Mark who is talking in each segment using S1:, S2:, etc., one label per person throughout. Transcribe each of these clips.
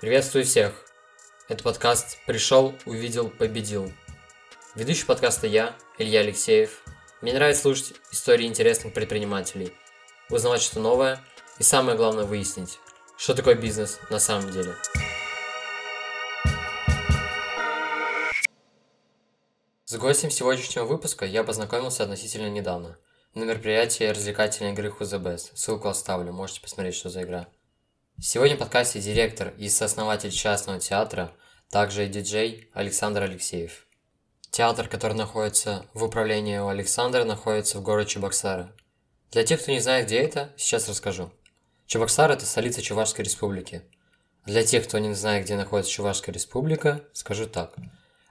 S1: Приветствую всех! Это подкаст «Пришел, увидел, победил». Ведущий подкаста я, Илья Алексеев. Мне нравится слушать истории интересных предпринимателей, узнавать что новое и самое главное выяснить, что такое бизнес на самом деле. С гостем сегодняшнего выпуска я познакомился относительно недавно – на мероприятии развлекательной игры Who's the Best. Ссылку оставлю, можете посмотреть, что за игра. Сегодня в подкасте директор и сооснователь частного театра, также и диджей Александр Алексеев. Театр, который находится в управлении у Александра, находится в городе Чебоксары. Для тех, кто не знает, где это, сейчас расскажу. Чебоксары – это столица Чувашской республики. Для тех, кто не знает, где находится Чувашская республика, скажу так.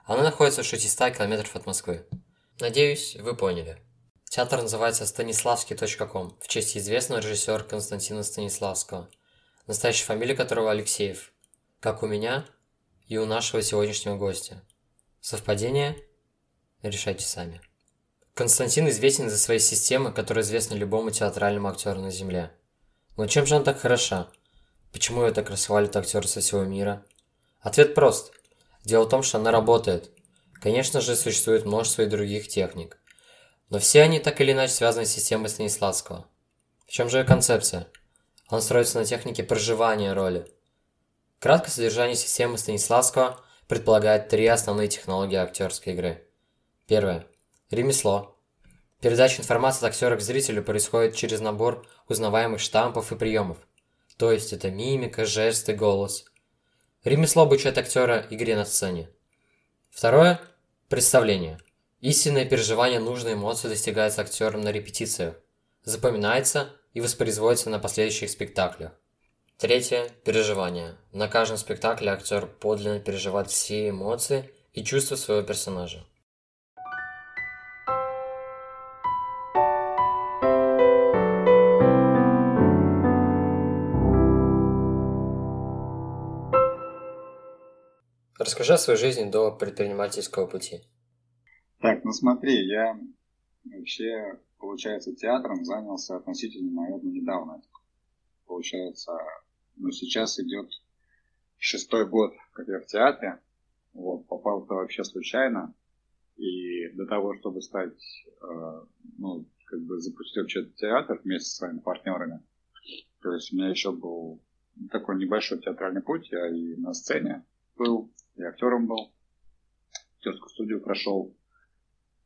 S1: Она находится в 600 километров от Москвы. Надеюсь, вы поняли. Театр называется Станиславский.ком в честь известного режиссера Константина Станиславского, настоящая фамилия которого Алексеев, как у меня и у нашего сегодняшнего гостя. Совпадение? Решайте сами. Константин известен за свои системы, которые известны любому театральному актеру на Земле. Но чем же она так хороша? Почему ее так расхвалят актеры со всего мира? Ответ прост. Дело в том, что она работает. Конечно же, существует множество и других техник. Но все они так или иначе связаны с системой Станиславского. В чем же ее концепция? Он строится на технике проживания роли. Краткое содержание системы Станиславского предполагает три основные технологии актерской игры. Первое. Ремесло. Передача информации от актера к зрителю происходит через набор узнаваемых штампов и приемов. То есть это мимика, жесты, голос. Ремесло обучает актера игре на сцене. Второе. Представление. Истинное переживание нужной эмоции достигается актером на репетициях, запоминается и воспроизводится на последующих спектаклях. Третье – переживание. На каждом спектакле актер подлинно переживает все эмоции и чувства своего персонажа. Расскажи о своей жизни до предпринимательского пути.
S2: Так, ну смотри, я вообще, получается, театром занялся относительно, наверное, недавно. Получается, ну сейчас идет шестой год, как я в театре. Вот, попал туда вообще случайно. И до того, чтобы стать, э, ну, как бы запустить вообще театр вместе со своими партнерами, то есть у меня еще был такой небольшой театральный путь. Я и на сцене был, и актером был. Актерскую студию прошел.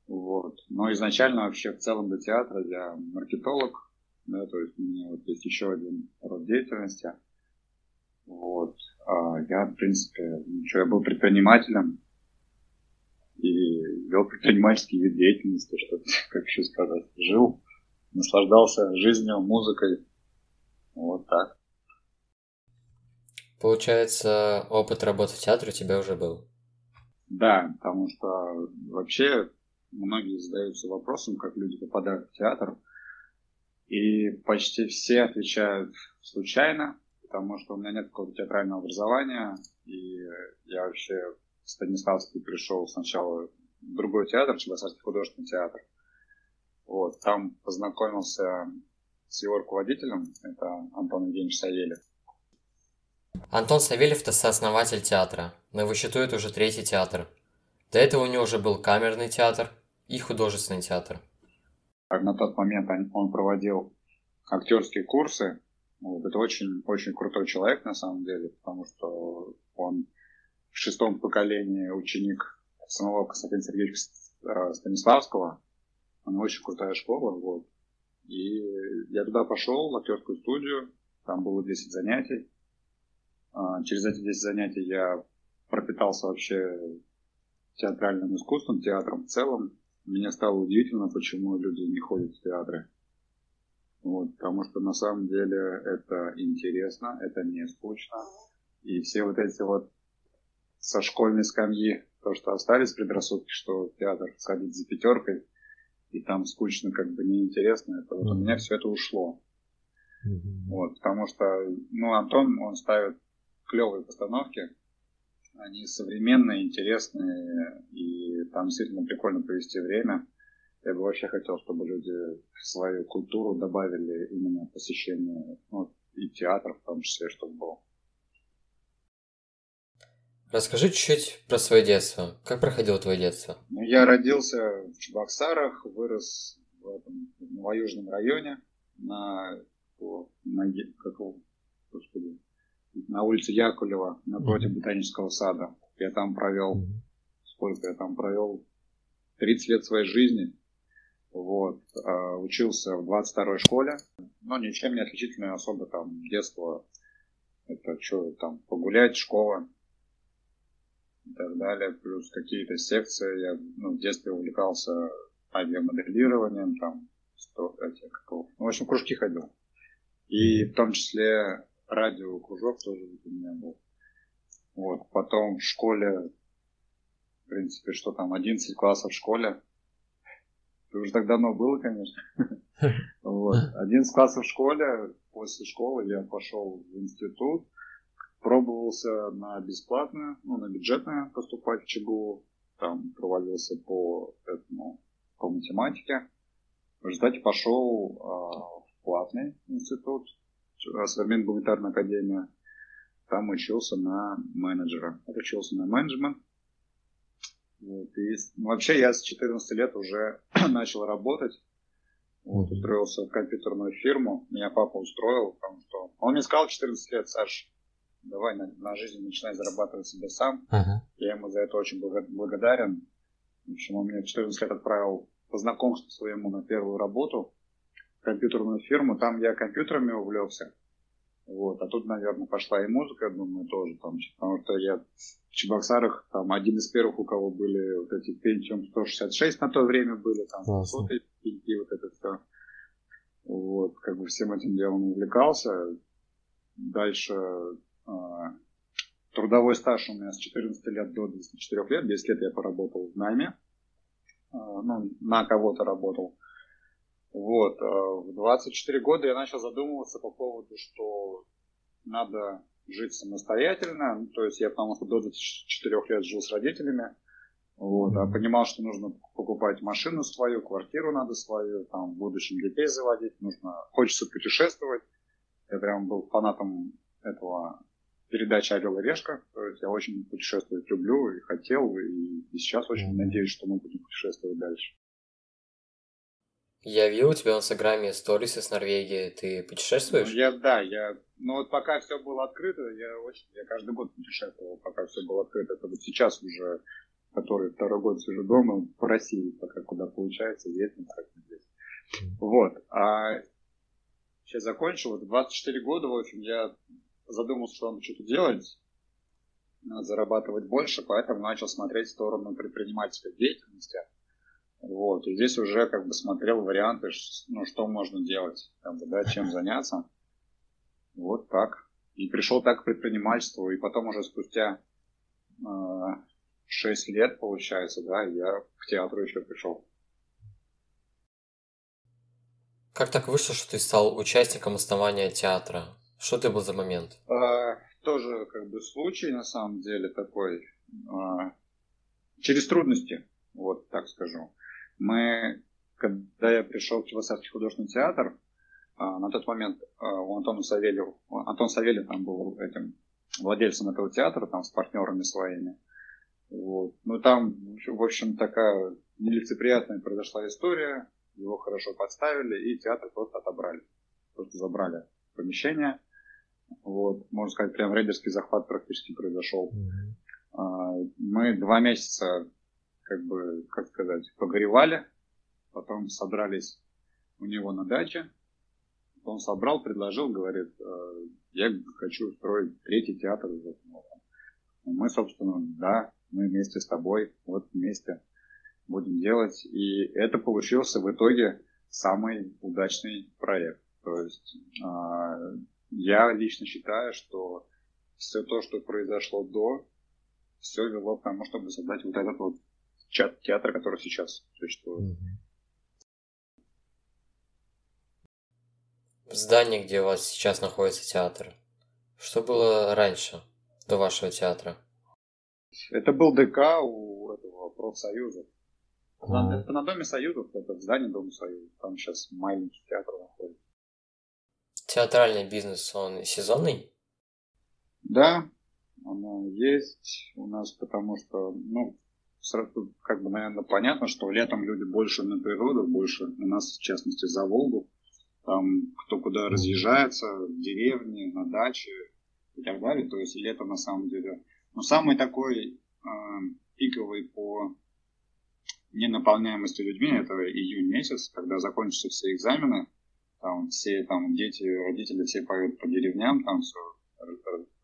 S2: Вот. Но изначально вообще в целом до театра я маркетолог, да, то есть у меня вот есть еще один род деятельности. Вот. А я, в принципе, ничего, я был предпринимателем и вел предпринимательский вид деятельности, что как еще сказать, жил, наслаждался жизнью, музыкой. Вот так.
S1: Получается, опыт работы в театре у тебя уже был?
S2: Да, потому что вообще многие задаются вопросом, как люди попадают в театр. И почти все отвечают случайно, потому что у меня нет какого-то театрального образования. И я вообще в Станиславский пришел сначала в другой театр, Чебоксарский художественный театр. Вот, там познакомился с его руководителем, это Антон Евгеньевич Савельев.
S1: Антон Савельев – это сооснователь театра, но его считают уже третий театр. До этого у него уже был камерный театр, и художественный театр.
S2: На тот момент он проводил актерские курсы. Вот, это очень, очень крутой человек на самом деле, потому что он в шестом поколении ученик самого Константина Сергеевича э, Станиславского. У очень крутая школа. Вот. И я туда пошел, в актерскую студию. Там было 10 занятий. А, через эти 10 занятий я пропитался вообще театральным искусством, театром в целом. Мне стало удивительно, почему люди не ходят в театры. Вот, потому что на самом деле это интересно, это не скучно. И все вот эти вот со школьной скамьи, то, что остались предрассудки, что в театр сходить за пятеркой, и там скучно, как бы неинтересно, это вот mm-hmm. у меня все это ушло. Mm-hmm. Вот, потому что, ну, Антон, он ставит клевые постановки, они современные, интересные, и там действительно прикольно провести время. Я бы вообще хотел, чтобы люди свою культуру добавили именно посещение ну, и театров в том числе, чтобы было.
S1: Расскажи чуть-чуть про свое детство. Как проходило твое детство?
S2: Ну, я родился в Чебоксарах, вырос в этом в Новоюжном районе на, на, какого, господи, на улице Якулева напротив mm-hmm. Ботанического сада. Я там провел, mm-hmm. сколько я там провел? 30 лет своей жизни. Вот. А, учился в 22-й школе, но ничем не отличительное особо там детство. Это что, там погулять, школа и так далее. Плюс какие-то секции. Я ну, в детстве увлекался авиамоделированием, там, сто, эти, какого, ну, в общем, кружки ходил. И в том числе радиокружок тоже у меня был. Вот. Потом в школе, в принципе, что там, 11 классов в школе. Это уже так давно было, конечно. Вот. 11 классов в школе, после школы я пошел в институт, пробовался на бесплатное, ну, на бюджетное поступать в ЧГУ, там провалился по этому, по математике. В результате пошел а, в платный институт, современная гуманитарная академия. Там учился на менеджера, учился на менеджмент. Вот. И ну, вообще я с 14 лет уже начал работать. Вот, устроился в компьютерную фирму. Меня папа устроил, потому что он мне сказал 14 лет, Саш, давай на, на жизнь начинай зарабатывать себе сам. Uh-huh. Я ему за это очень благодарен. В общем, он меня 14 лет отправил по знакомству своему на первую работу в компьютерную фирму. Там я компьютерами увлекся. Вот. А тут, наверное, пошла и музыка, думаю, тоже там, потому что я в Чебоксарах, там, один из первых, у кого были вот эти Pentium 166 на то время были, там, соты, и вот это все. Вот, как бы всем этим делом увлекался. Дальше э, трудовой стаж у меня с 14 лет до 24 лет, 10 лет я поработал в найме, э, ну, на кого-то работал. Вот. Э, в 24 года я начал задумываться по поводу, что надо жить самостоятельно. Ну, то есть я потому что до 24 лет жил с родителями. Вот, а понимал, что нужно покупать машину свою, квартиру надо свою, там, в будущем детей заводить, нужно, хочется путешествовать. Я прям был фанатом этого передачи «Орел и решка». То есть я очень путешествовать люблю и хотел, и, и сейчас очень надеюсь, что мы будем путешествовать дальше.
S1: Я видел у тебя в Инстаграме сторисы с Норвегии. Ты путешествуешь?
S2: Я, да, я... Ну вот пока все было открыто, я очень... Я каждый год путешествовал, пока все было открыто. Это вот сейчас уже, который второй год сижу дома, по России, пока куда получается, ездим как здесь. Вот. А сейчас закончил. Вот 24 года, в общем, я задумался, что надо что-то делать, надо зарабатывать больше, поэтому начал смотреть в сторону предпринимательской деятельности. Вот, и здесь уже как бы смотрел варианты, ну, что можно делать, как бы, да, чем заняться. Вот так. И пришел так к предпринимательству, и потом уже спустя э, 6 лет, получается, да, я к театру еще пришел.
S1: Как так вышло, что ты стал участником основания театра? Что ты был за момент?
S2: А, тоже как бы случай, на самом деле, такой. А, через трудности, вот так скажу. Мы, когда я пришел в Чебоксарский художественный театр, а, на тот момент а, у Антона Савельев, Антон Савельев там был этим владельцем этого театра, там с партнерами своими. Вот. Ну там, в общем, такая нелицеприятная произошла история, его хорошо подставили, и театр просто отобрали. Просто забрали помещение. Вот, можно сказать, прям рейдерский захват практически произошел. Mm-hmm. Мы два месяца как бы, как сказать, погоревали, потом собрались у него на даче, он собрал, предложил, говорит, «Э, я хочу устроить третий театр. Мы, собственно, да, мы вместе с тобой, вот вместе будем делать. И это получился в итоге самый удачный проект. То есть а, я лично считаю, что все то, что произошло до, все вело к тому, чтобы создать вот этот вот театра, который сейчас существует.
S1: В здании, где у вас сейчас находится театр, что было раньше, до вашего театра?
S2: Это был ДК у этого профсоюза. Mm. Это на Доме Союзов, это в здании Дома Союза. Там сейчас маленький театр находится.
S1: Театральный бизнес, он сезонный?
S2: Да. Она есть у нас, потому что, ну, как бы, наверное, понятно, что летом люди больше на природу, больше у нас, в частности, за Волгу. Там кто куда разъезжается, в деревне, на даче и так далее. То есть лето на самом деле. Но самый такой э, пиковый по ненаполняемости людьми это июнь месяц, когда закончатся все экзамены, там все там дети, родители все поедут по деревням, там все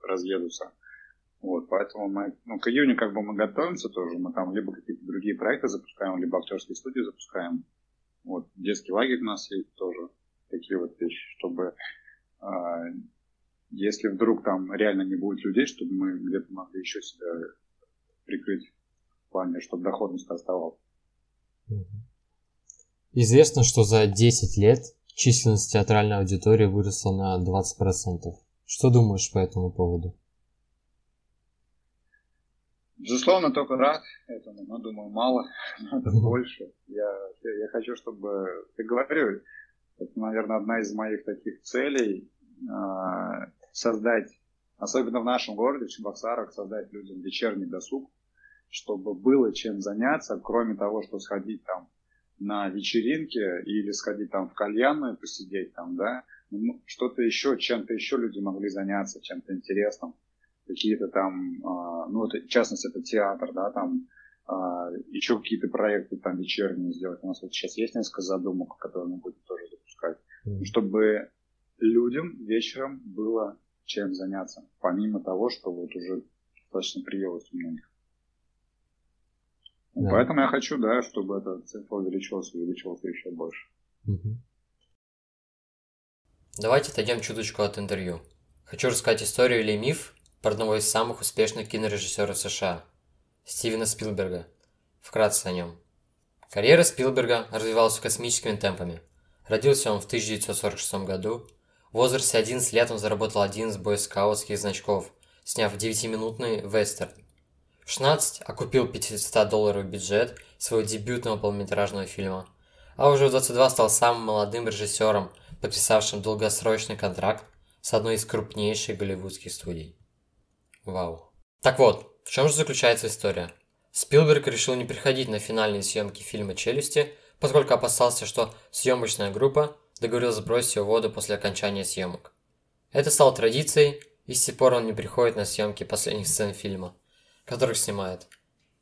S2: разъедутся. Вот, поэтому мы, ну, к июню как бы мы готовимся тоже, мы там либо какие-то другие проекты запускаем, либо актерские студии запускаем. Вот, детский лагерь у нас есть тоже, такие вот вещи, чтобы э, если вдруг там реально не будет людей, чтобы мы где-то могли еще себя прикрыть в плане, чтобы доходность оставалась.
S1: Известно, что за 10 лет численность театральной аудитории выросла на 20%. Что думаешь по этому поводу?
S2: Безусловно, только рад этому, но думаю, мало, надо больше. Я, я хочу, чтобы, ты говорю, это, наверное, одна из моих таких целей, э, создать, особенно в нашем городе, в Чебоксарах, создать людям вечерний досуг, чтобы было чем заняться, кроме того, что сходить там на вечеринки или сходить там в кальянную посидеть там, да, ну, что-то еще, чем-то еще люди могли заняться, чем-то интересным какие-то там, а, ну, это, в частности, это театр, да, там, а, еще какие-то проекты там вечерние сделать. У нас вот сейчас есть несколько задумок, которые мы будем тоже запускать. Mm. Чтобы людям вечером было чем заняться, помимо того, что вот уже достаточно приелось у многих. Да. Поэтому я хочу, да, чтобы эта цифра увеличилась, увеличилась еще больше. Угу.
S1: Давайте отойдем чуточку от интервью. Хочу рассказать историю или миф, про одного из самых успешных кинорежиссеров США – Стивена Спилберга. Вкратце о нем. Карьера Спилберга развивалась космическими темпами. Родился он в 1946 году. В возрасте 11 лет он заработал один из бойскаутских значков, сняв 9-минутный вестерн. В 16 окупил 500-долларовый бюджет своего дебютного полнометражного фильма, а уже в 22 стал самым молодым режиссером, подписавшим долгосрочный контракт с одной из крупнейших голливудских студий. Вау. Так вот, в чем же заключается история? Спилберг решил не приходить на финальные съемки фильма «Челюсти», поскольку опасался, что съемочная группа договорилась сбросить его в воду после окончания съемок. Это стало традицией, и с тех пор он не приходит на съемки последних сцен фильма, которых снимает.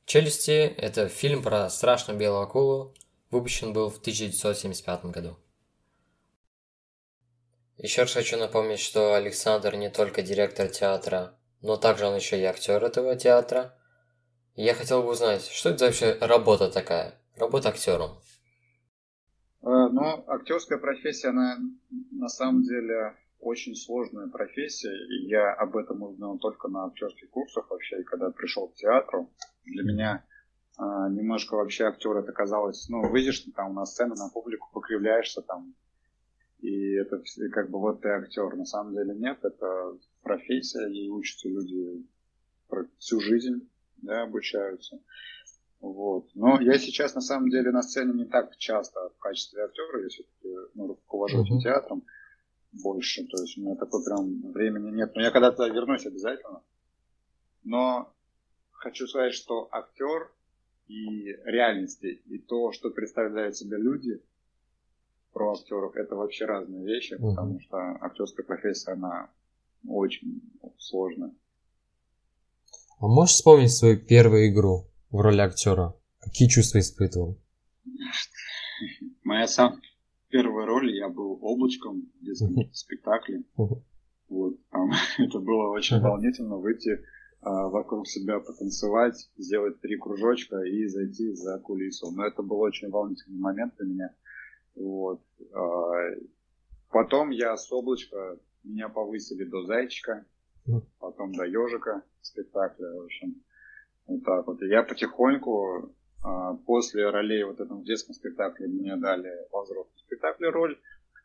S1: «Челюсти» – это фильм про страшную белую акулу, выпущен был в 1975 году. Еще раз хочу напомнить, что Александр не только директор театра но также он еще и актер этого театра. я хотел бы узнать, что это вообще работа такая, работа актером?
S2: Э, ну, актерская профессия, она на самом деле очень сложная профессия, и я об этом узнал только на актерских курсах вообще, и когда пришел к театру. Для меня а, немножко вообще актер это казалось, ну, выйдешь там на сцену, на публику, покривляешься там, и это как бы вот ты актер. На самом деле нет, это профессия, ей учатся люди всю жизнь, да, обучаются. Вот. Но я сейчас на самом деле на сцене не так часто в качестве актера, я все-таки ну, руковожу этим театром больше, то есть у меня такой прям времени нет. Но я когда-то вернусь обязательно. Но хочу сказать, что актер и реальности, и то, что представляют себя люди – про актеров, это вообще разные вещи, угу. потому что актерская профессия, она очень сложная.
S1: А можешь вспомнить свою первую игру в роли актера? Какие чувства испытывал?
S2: Моя самая первая роль, я был облачком в детском спектакле. Вот, там, это было очень волнительно выйти а, вокруг себя потанцевать, сделать три кружочка и зайти за кулису. Но это был очень волнительный момент для меня. Вот. А, потом я с облачка, меня повысили до зайчика, потом до ежика спектакля, в общем. Вот так вот. И я потихоньку, а, после ролей вот этом в детском спектакле, мне дали во взрослом спектакле роль.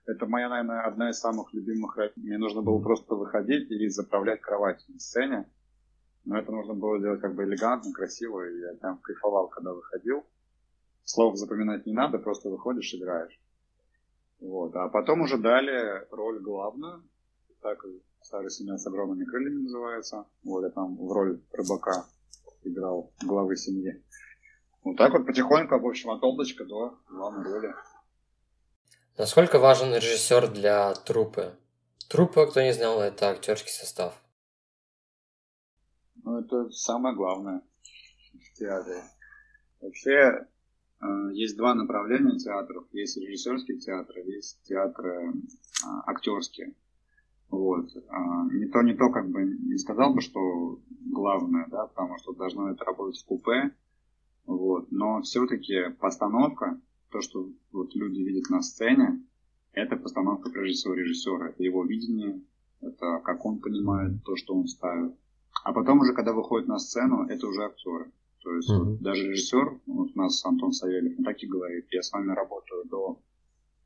S2: Это моя, наверное, одна из самых любимых ролей. Мне нужно было просто выходить и заправлять кровать на сцене. Но это нужно было делать как бы элегантно, красиво. И я там кайфовал, когда выходил. Слов запоминать не надо, просто выходишь, играешь. Вот. А потом уже дали роль главную. Так Старая семья с огромными крыльями называется. Вот я там в роль рыбака играл главы семьи. Вот так вот потихоньку, в общем, от облачка до главной роли.
S1: Насколько важен режиссер для трупы? Труппа, кто не знал, это актерский состав.
S2: Ну, это самое главное в театре. Вообще, э, есть два направления театров. Есть режиссерский театр, есть театры э, актерские. Вот. А, не то, не то, как бы не сказал бы, что главное, да, потому что должно это работать в купе. Вот. Но все-таки постановка, то, что вот люди видят на сцене, это постановка прежде всего режиссера. Это его видение, это как он понимает то, что он ставит. А потом уже, когда выходит на сцену, это уже актеры. То есть mm-hmm. вот, даже режиссер, вот у нас Антон Савельев, он так и говорит, я с вами работаю до,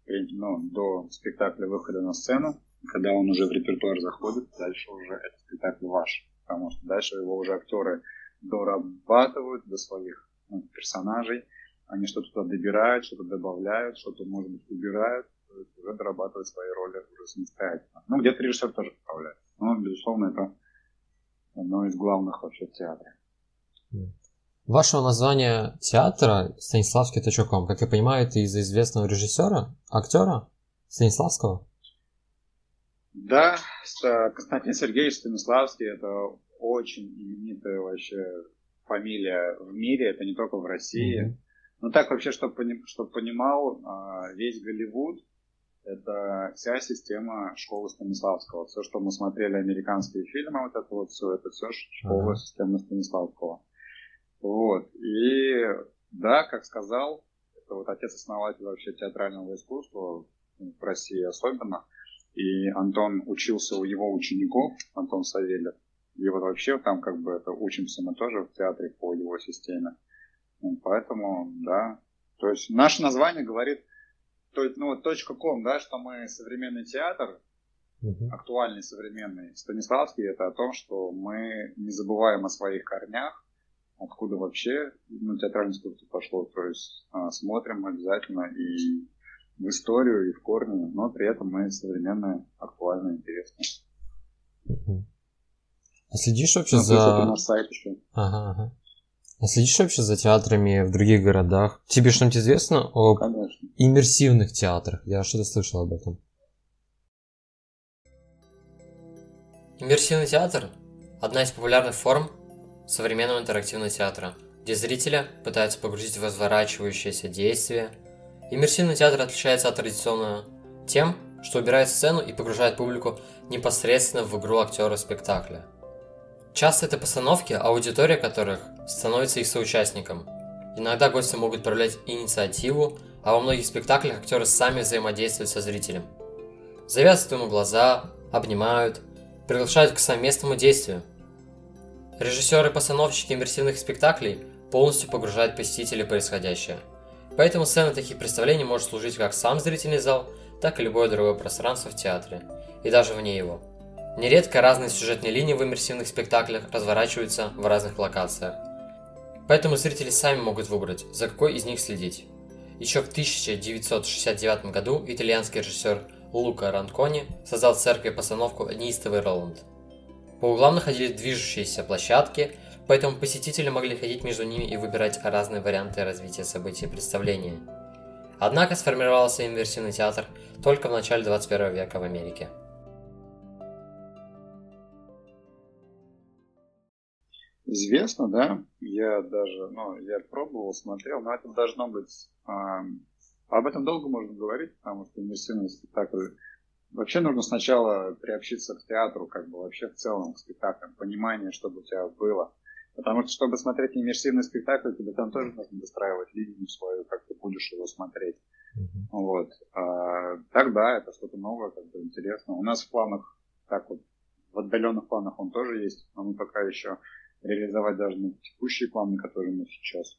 S2: ну, до спектакля выхода на сцену, когда он уже в репертуар заходит, дальше уже этот спектакль ваш. Потому что дальше его уже актеры дорабатывают до своих ну, персонажей, они что-то туда добирают, что-то добавляют, что-то, может быть, убирают, уже дорабатывают свои роли уже самостоятельно. Ну, где-то режиссер тоже управляет. Но, безусловно, это одно из главных вообще в театре.
S1: Вашего названия театра Станиславский Точоком, как я понимаю, это из-за известного режиссера, актера Станиславского?
S2: Да, Константин Сергеевич Станиславский это очень именитая вообще фамилия в мире, это не только в России. Mm-hmm. Ну так вообще, чтобы чтоб понимал, а, весь Голливуд это вся система школы Станиславского. Все, что мы смотрели, американские фильмы, вот это вот все, это все школа uh-huh. системы Станиславского. Вот. И да, как сказал, это вот отец-основатель вообще театрального искусства, в России особенно. И Антон учился у его учеников, Антон Савельев. И вот вообще там как бы это учимся мы тоже в театре по его системе. Поэтому, да. То есть наше название говорит то есть, ну, ком, да, что мы современный театр, uh-huh. актуальный современный. Станиславский это о том, что мы не забываем о своих корнях, откуда вообще ну, театральное искусство пошло. То есть а, смотрим обязательно и в историю, и в корни, но при этом мы современные, актуальные, интересные.
S1: А следишь вообще ну, за... Наш сайт еще. Ага, ага. А следишь вообще за театрами в других городах? Тебе что-нибудь известно о Конечно. иммерсивных театрах? Я что-то слышал об этом. Иммерсивный театр – одна из популярных форм современного интерактивного театра, где зрителя пытаются погрузить в разворачивающееся действие. Иммерсивный театр отличается от традиционного тем, что убирает сцену и погружает публику непосредственно в игру актера спектакля – Часто это постановки, аудитория которых становится их соучастником. Иногда гости могут проявлять инициативу, а во многих спектаклях актеры сами взаимодействуют со зрителем. Завязывают ему глаза, обнимают, приглашают к совместному действию. Режиссеры-постановщики иммерсивных спектаклей полностью погружают посетителей в происходящее. Поэтому сцена таких представлений может служить как сам зрительный зал, так и любое другое пространство в театре, и даже вне его – Нередко разные сюжетные линии в иммерсивных спектаклях разворачиваются в разных локациях. Поэтому зрители сами могут выбрать, за какой из них следить. Еще в 1969 году итальянский режиссер Лука Ранкони создал в церкви постановку «Неистовый Роланд». По углам находились движущиеся площадки, поэтому посетители могли ходить между ними и выбирать разные варианты развития событий представления. Однако сформировался иммерсивный театр только в начале 21 века в Америке –
S2: Известно, да. Я даже, ну, я пробовал, смотрел, но это должно быть... Э, об этом долго можно говорить, потому что иммерсивный спектакль... Вообще нужно сначала приобщиться к театру, как бы вообще в целом к спектаклям, понимание, чтобы у тебя было. Потому что, чтобы смотреть иммерсивный спектакль, тебе там тоже нужно выстраивать линию свою, как ты будешь его смотреть. Mm-hmm. Вот. А, тогда это что-то новое, как бы интересно. У нас в планах, так вот, в отдаленных планах он тоже есть, но мы пока еще реализовать даже на текущие планы, которые у нас сейчас.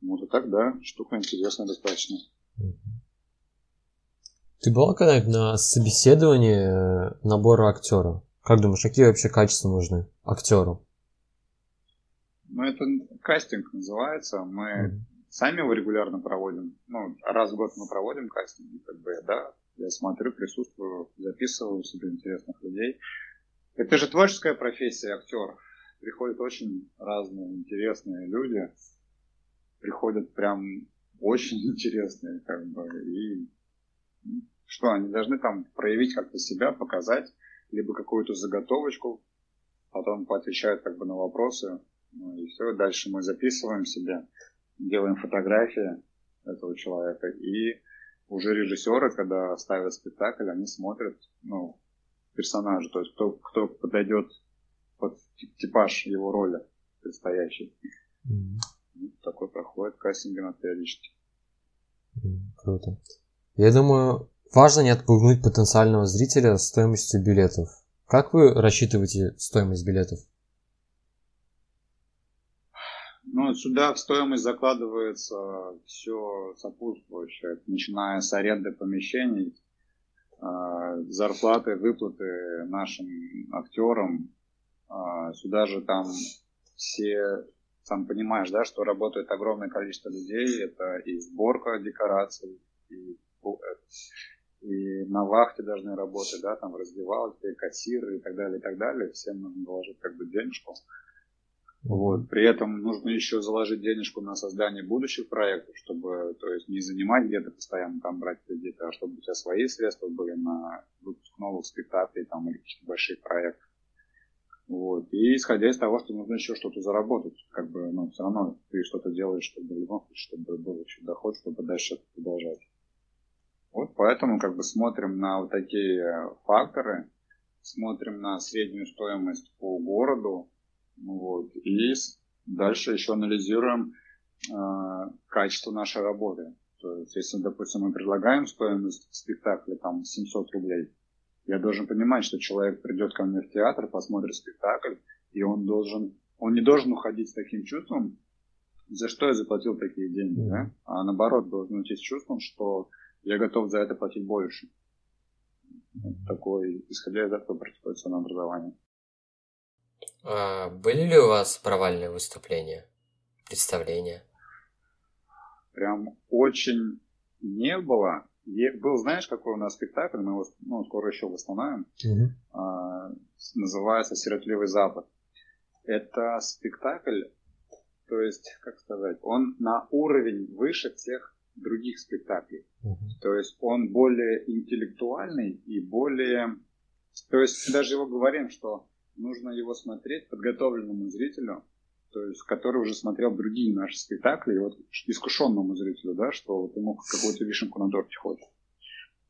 S2: Вот и так, да, штука интересная достаточно.
S1: Ты была когда-нибудь на собеседовании э, набора актера? Как думаешь, какие вообще качества нужны актеру?
S2: Ну, это кастинг называется. Мы mm-hmm. сами его регулярно проводим. Ну, раз в год мы проводим кастинг, как бы, да. Я смотрю, присутствую, записываю себе интересных людей. Это же творческая профессия, актер. Приходят очень разные интересные люди. Приходят прям очень интересные, как бы, и что, они должны там проявить как-то себя, показать, либо какую-то заготовочку, потом поотвечают как бы на вопросы, ну и все, дальше мы записываем себе, делаем фотографии этого человека, и уже режиссеры, когда ставят спектакль, они смотрят, ну, персонажа, то есть кто, кто подойдет под типаж его роли предстоящий. Mm-hmm. Ну, такой проходит кастинг периодически.
S1: Mm, круто. Я думаю, важно не отпугнуть потенциального зрителя стоимостью билетов. Как вы рассчитываете стоимость билетов?
S2: Ну, сюда в стоимость закладывается все сопутствующее, начиная с аренды помещений, а, зарплаты, выплаты нашим актерам. А, сюда же там все, сам понимаешь, да, что работает огромное количество людей. Это и сборка декораций, и, и на вахте должны работать, да, там в раздевалке, кассиры и так далее, и так далее. Всем нужно положить как бы денежку. Вот. При этом нужно еще заложить денежку на создание будущих проектов, чтобы то есть, не занимать где-то постоянно там брать кредиты, а чтобы у тебя свои средства были на выпуск новых спектаклей там, или каких-то больших проектов. Вот. И исходя из того, что нужно еще что-то заработать, как бы, ну, все равно ты что-то делаешь, чтобы в любом случае, чтобы был еще доход, чтобы дальше это продолжать. Вот поэтому как бы смотрим на вот такие факторы, смотрим на среднюю стоимость по городу, вот. И дальше еще анализируем э, качество нашей работы. То есть, если, допустим, мы предлагаем стоимость спектакля там 700 рублей, я должен понимать, что человек придет ко мне в театр, посмотрит спектакль, и он должен, он не должен уходить с таким чувством, за что я заплатил такие деньги, да? а наоборот должен уйти с чувством, что я готов за это платить больше. Вот такой, исходя из этого происходит ценообразование.
S1: А, были ли у вас провальные выступления, представления?
S2: Прям очень не было. Был, знаешь, какой у нас спектакль, мы его ну, скоро еще восстановим, угу. а, называется «Сиротливый Запад». Это спектакль, то есть, как сказать, он на уровень выше всех других спектаклей. Угу. То есть он более интеллектуальный и более... То есть даже его говорим, что нужно его смотреть подготовленному зрителю, то есть, который уже смотрел другие наши спектакли, и вот искушенному зрителю, да, что вот ему какую-то вишенку на торте хочет.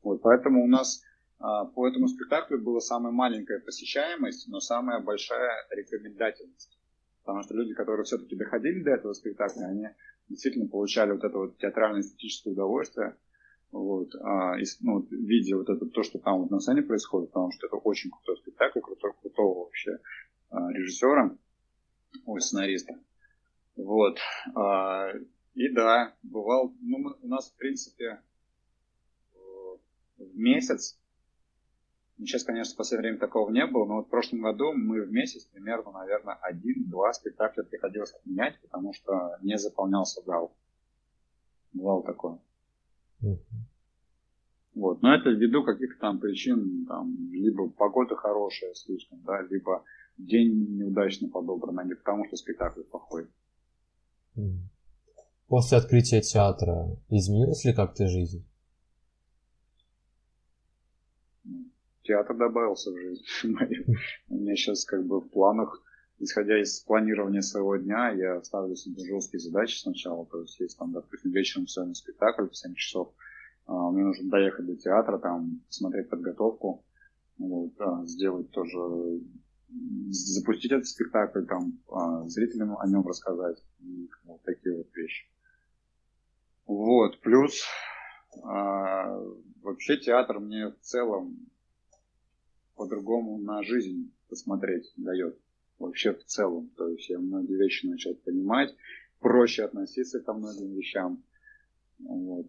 S2: Вот, поэтому у нас а, по этому спектаклю была самая маленькая посещаемость, но самая большая рекомендательность. Потому что люди, которые все-таки доходили до этого спектакля, они действительно получали вот это вот театрально-эстетическое удовольствие, вот, а, ну, видя вот это, то, что там вот на сцене происходит, потому что это очень крутой спектакль, крутой, крутого вообще а, режиссера, ой, сценариста. Вот. А, и да, бывал, ну, мы, у нас, в принципе, в месяц, ну, сейчас, конечно, в последнее время такого не было, но вот в прошлом году мы в месяц примерно, наверное, один-два спектакля приходилось отменять, потому что не заполнялся зал. Бывало такое. Вот. Но это ввиду каких-то там причин, там, либо погода хорошая слишком, да, либо день неудачно подобран, а не потому, что спектакль плохой.
S1: После открытия театра изменилась ли как-то жизнь?
S2: Театр добавился в жизнь У меня сейчас как бы в планах, исходя из планирования своего дня, я ставлю себе жесткие задачи сначала. То есть, если там, допустим, вечером сегодня спектакль в 7 часов, а, мне нужно доехать до театра, там, посмотреть подготовку, вот, да, сделать тоже, запустить этот спектакль, там, а, зрителям о нем рассказать, и вот такие вот вещи. Вот, плюс а, вообще театр мне в целом по-другому на жизнь посмотреть дает. Вообще в целом. То есть я многие вещи начал понимать, проще относиться ко многим вещам. Вот.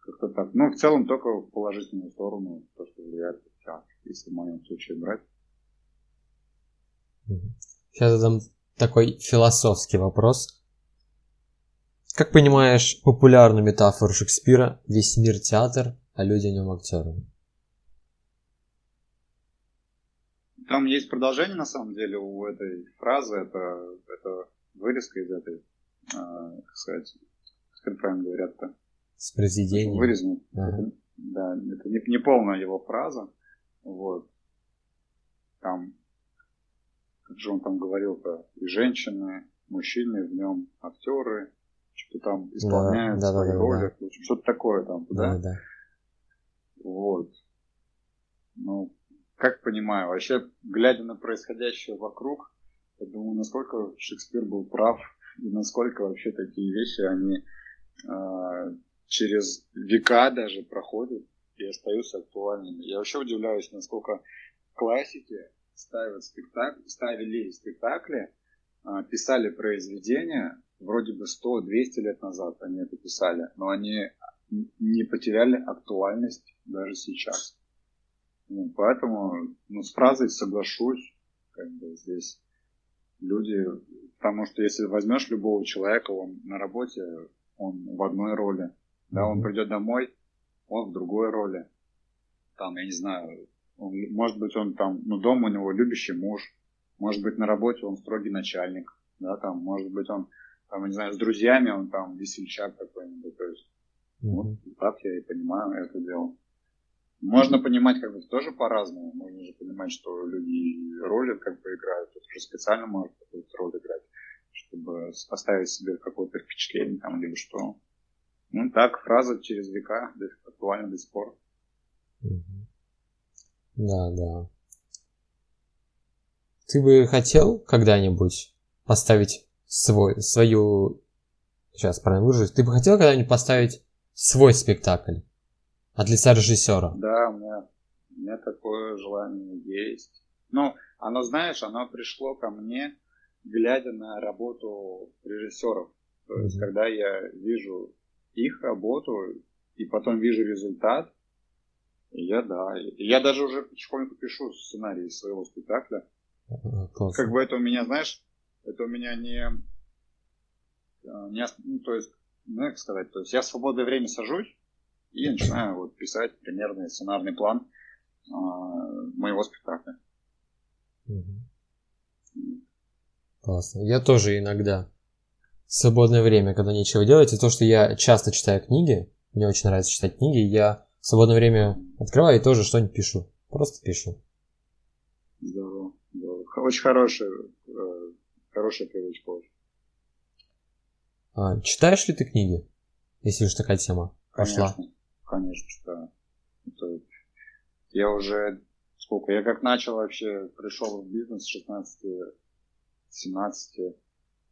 S2: Как-то так. Ну, в целом только в положительную сторону, то, что влияет на если в моем случае брать.
S1: Сейчас задам такой философский вопрос. Как понимаешь популярную метафору Шекспира «Весь мир театр, а люди в нем актеры.
S2: Там есть продолжение, на самом деле, у этой фразы. Это, это вырезка из этой, э, как сказать, как правильно говорят-то?
S1: С произведения.
S2: Вырезано. Ага. Да, это не, не полная его фраза. Вот. Там, как же он там говорил-то, и женщины, мужчины в нем, актеры, что-то там исполняют да, свои да, роли, да. что-то такое там, да? Да, да. Вот. Ну, как понимаю, вообще, глядя на происходящее вокруг, я думаю, насколько Шекспир был прав, и насколько вообще такие вещи, они э, через века даже проходят и остаются актуальными. Я вообще удивляюсь, насколько классики ставят спектакль, ставили спектакли, э, писали произведения, вроде бы 100-200 лет назад они это писали, но они не потеряли актуальность даже сейчас. Ну, поэтому ну, с фразой соглашусь, как бы здесь люди, потому что если возьмешь любого человека, он на работе, он в одной роли, да, он придет домой, он в другой роли, там, я не знаю, он, может быть, он там, ну, дома у него любящий муж, может быть, на работе он строгий начальник, да, там, может быть, он, там, я не знаю, с друзьями он там весельчак какой-нибудь, то есть, mm-hmm. вот так я и понимаю это дело. Можно понимать как бы тоже по-разному. Можно же понимать, что люди роли как бы играют. Тут уже специально может какую-то роль играть, чтобы оставить себе какое-то впечатление там, либо что. Ну так, фраза через века актуальна до сих пор.
S1: Да, да. Ты бы хотел когда-нибудь поставить свой, свою... Сейчас правильно выражусь. Ты бы хотел когда-нибудь поставить свой спектакль? От лица режиссера.
S2: Да, у меня, у меня такое желание есть. Ну, оно, знаешь, оно пришло ко мне, глядя на работу режиссеров. То mm-hmm. есть, когда я вижу их работу и потом вижу результат, я да. Я даже уже потихоньку пишу сценарий своего спектакля. Классно. Как бы это у меня, знаешь, это у меня не, э, не ну, то есть, ну, как сказать, то есть я в свободное время сажусь, и начинаю вот писать примерный сценарный план э, моего спектакля.
S1: Классно. Я тоже иногда в свободное время, когда нечего делать, и то, что я часто читаю книги, мне очень нравится читать книги, я в свободное время открываю и тоже что-нибудь пишу. Просто пишу.
S2: Здорово, здорово. Очень хорошая, э, хорошая привычка.
S1: А, читаешь ли ты книги, если уж такая тема
S2: пошла? Конечно конечно, что это, я уже сколько, я как начал вообще, пришел в бизнес с 16, 17,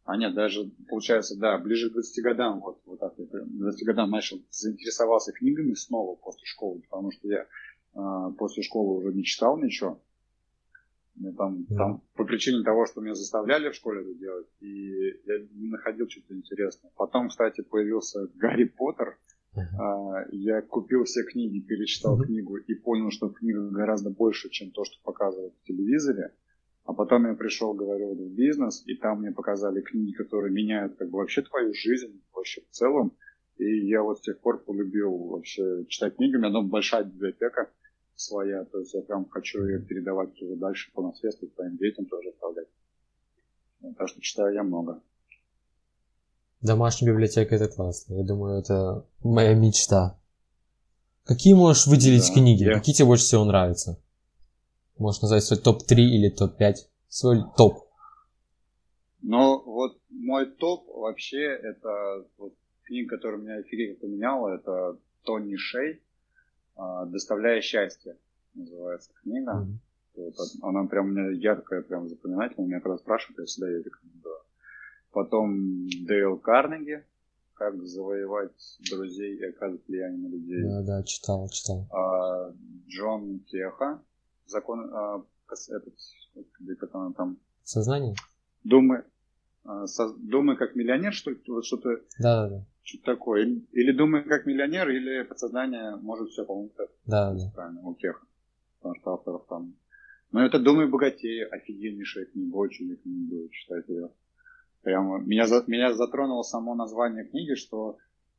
S2: а нет, даже, получается, да, ближе к 20 годам, вот, вот так, я 20 годам начал, заинтересовался книгами снова после школы, потому что я э, после школы уже не читал ничего, мне там, mm. там по причине того, что меня заставляли в школе это делать, и я не находил что-то интересное. Потом, кстати, появился Гарри Поттер, Uh-huh. Я купил все книги, перечитал uh-huh. книгу и понял, что книга гораздо больше, чем то, что показывают в телевизоре. А потом я пришел, говорю, в бизнес, и там мне показали книги, которые меняют как бы вообще твою жизнь, вообще в целом. И я вот с тех пор полюбил вообще читать книги. У меня дома большая библиотека своя, то есть я прям хочу ее передавать уже дальше по наследству своим детям тоже оставлять. Так что читаю я много.
S1: Домашняя библиотека это классно. Я думаю, это моя мечта. Какие можешь выделить да, книги? Я... Какие тебе больше всего нравятся? Можешь назвать свой топ-3 или топ-5? Свой топ.
S2: Ну, вот мой топ вообще это вот, книга, которая меня офигеть поменяла, это Тони Шей «Доставляя счастье» называется книга. Mm-hmm. Вот, она прям у меня яркая, прям запоминательная. Меня когда спрашивают, я всегда ее рекомендую. Потом Дейл Карнеги, как завоевать друзей и оказывать влияние на людей.
S1: Да, да, читал, читал.
S2: А, Джон Теха, закон, а, этот, как он там?
S1: Сознание?
S2: Думай, а, со, думай как миллионер, что вот что-то.
S1: Да, да, да.
S2: Что-то такое. Или, или думай как миллионер, или подсознание может все, по-моему, так.
S1: Да, да.
S2: Правильно, у Теха. Потому что авторов там. Но это «Думай богатее», офигеннейшая книга, очень рекомендую читать ее. Прямо меня, меня затронуло само название книги, что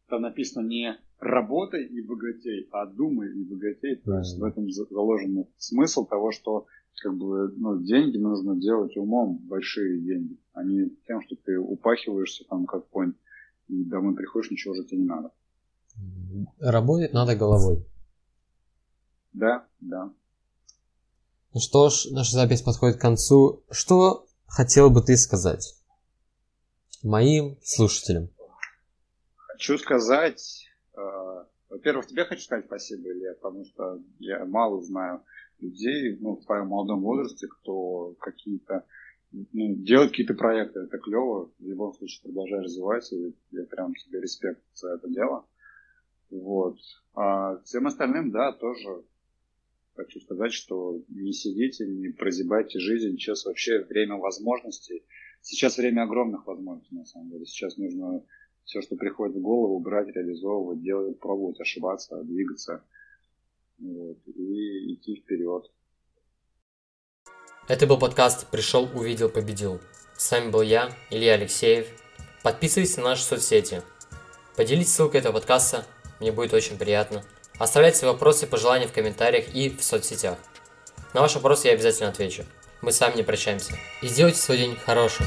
S2: это написано не работай и богатей, а думай и богатей. То есть в этом заложен смысл того, что как бы, ну, деньги нужно делать умом, большие деньги, а не тем, что ты упахиваешься там как конь, и домой приходишь, ничего уже тебе не надо.
S1: Работать надо головой.
S2: Да, да.
S1: Ну что ж, наша запись подходит к концу. Что хотел бы ты сказать моим слушателям?
S2: Хочу сказать, э, во-первых, тебе хочу сказать спасибо, Илья, потому что я мало знаю людей ну, в твоем молодом возрасте, кто какие-то ну, делает какие-то проекты, это клево, в любом случае продолжай развиваться, и я прям тебе респект за это дело. Вот. А всем остальным, да, тоже хочу сказать, что не сидите, не прозябайте жизнь, сейчас вообще время возможностей. Сейчас время огромных возможностей, на самом деле. Сейчас нужно все, что приходит в голову, брать, реализовывать, делать, пробовать, ошибаться, двигаться вот, и идти вперед.
S1: Это был подкаст «Пришел, увидел, победил». С вами был я, Илья Алексеев. Подписывайтесь на наши соцсети. Поделитесь ссылкой этого подкаста, мне будет очень приятно. Оставляйте вопросы и пожелания в комментариях и в соцсетях. На ваши вопросы я обязательно отвечу. Мы с вами не прощаемся. И сделайте свой день хорошим.